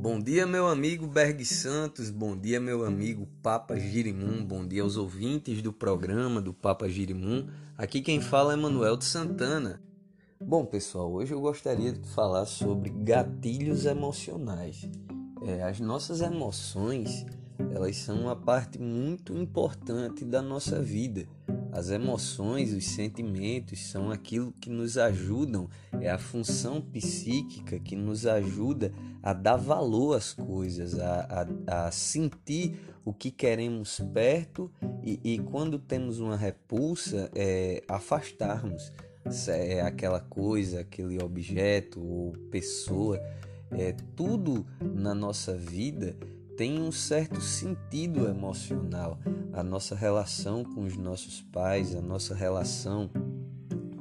Bom dia, meu amigo Berg Santos, bom dia, meu amigo Papa Girimum, bom dia aos ouvintes do programa do Papa Girimum. Aqui quem fala é Manuel de Santana. Bom, pessoal, hoje eu gostaria de falar sobre gatilhos emocionais. É, as nossas emoções, elas são uma parte muito importante da nossa vida as emoções, os sentimentos são aquilo que nos ajudam, é a função psíquica que nos ajuda a dar valor às coisas, a, a, a sentir o que queremos perto e, e quando temos uma repulsa, é, afastarmos é aquela coisa, aquele objeto ou pessoa. É, tudo na nossa vida tem um certo sentido emocional. A nossa relação com os nossos pais, a nossa relação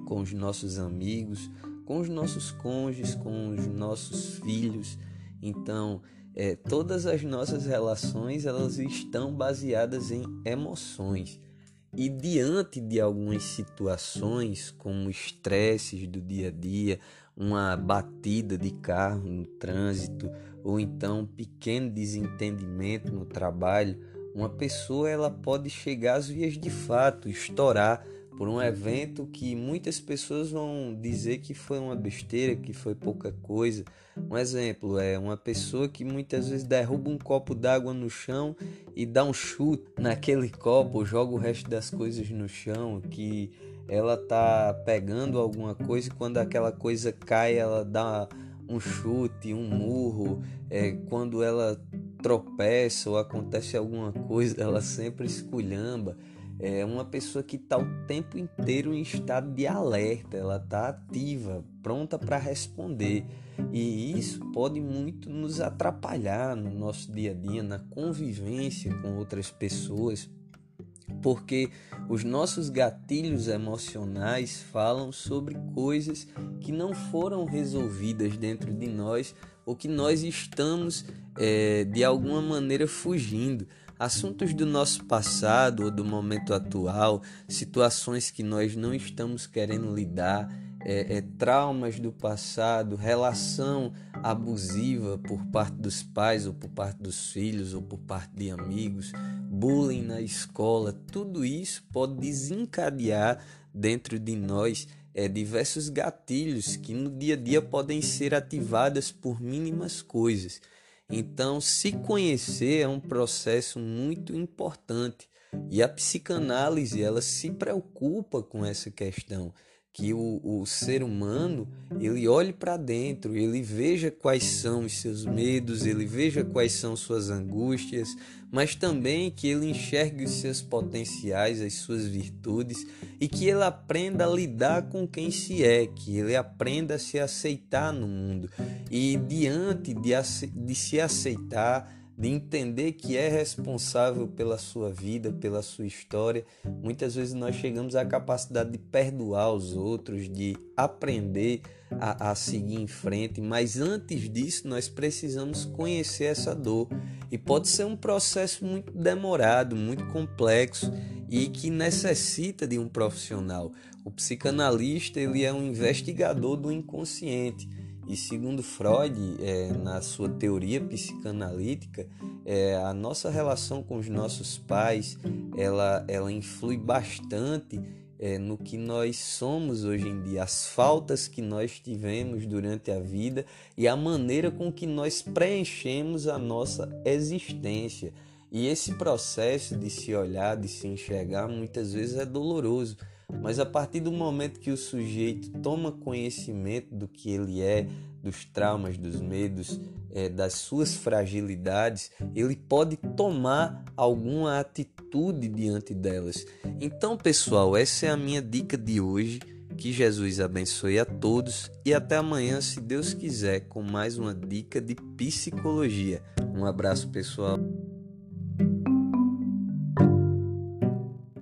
com os nossos amigos, com os nossos cônjuges, com os nossos filhos. Então, é, todas as nossas relações elas estão baseadas em emoções. E diante de algumas situações, como estresses do dia a dia, uma batida de carro no trânsito ou então um pequeno desentendimento no trabalho, uma pessoa ela pode chegar às vias de fato, estourar por um evento que muitas pessoas vão dizer que foi uma besteira, que foi pouca coisa. Um exemplo é uma pessoa que muitas vezes derruba um copo d'água no chão e dá um chute naquele copo, joga o resto das coisas no chão, que ela tá pegando alguma coisa e quando aquela coisa cai, ela dá um chute, um murro. É, quando ela tropeça ou acontece alguma coisa, ela sempre esculhamba. É uma pessoa que está o tempo inteiro em estado de alerta, ela está ativa, pronta para responder. E isso pode muito nos atrapalhar no nosso dia a dia, na convivência com outras pessoas, porque os nossos gatilhos emocionais falam sobre coisas que não foram resolvidas dentro de nós ou que nós estamos é, de alguma maneira fugindo. Assuntos do nosso passado ou do momento atual, situações que nós não estamos querendo lidar, é, é, traumas do passado, relação abusiva por parte dos pais ou por parte dos filhos ou por parte de amigos, bullying na escola, tudo isso pode desencadear dentro de nós é, diversos gatilhos que no dia a dia podem ser ativadas por mínimas coisas. Então, se conhecer é um processo muito importante e a psicanálise ela se preocupa com essa questão que o, o ser humano ele olhe para dentro, ele veja quais são os seus medos, ele veja quais são suas angústias, mas também que ele enxergue os seus potenciais, as suas virtudes e que ele aprenda a lidar com quem se é, que ele aprenda a se aceitar no mundo. E diante de, de se aceitar de entender que é responsável pela sua vida, pela sua história. Muitas vezes nós chegamos à capacidade de perdoar os outros, de aprender a, a, seguir em frente, mas antes disso nós precisamos conhecer essa dor. E pode ser um processo muito demorado, muito complexo e que necessita de um profissional. O psicanalista ele é um investigador do inconsciente e segundo Freud, é, na sua teoria psicanalítica, é, a nossa relação com os nossos pais ela, ela influi bastante é, no que nós somos hoje em dia, as faltas que nós tivemos durante a vida e a maneira com que nós preenchemos a nossa existência. E esse processo de se olhar, de se enxergar, muitas vezes é doloroso mas a partir do momento que o sujeito toma conhecimento do que ele é, dos traumas, dos medos, é, das suas fragilidades, ele pode tomar alguma atitude diante delas. Então, pessoal, essa é a minha dica de hoje. Que Jesus abençoe a todos e até amanhã, se Deus quiser, com mais uma dica de psicologia. Um abraço, pessoal.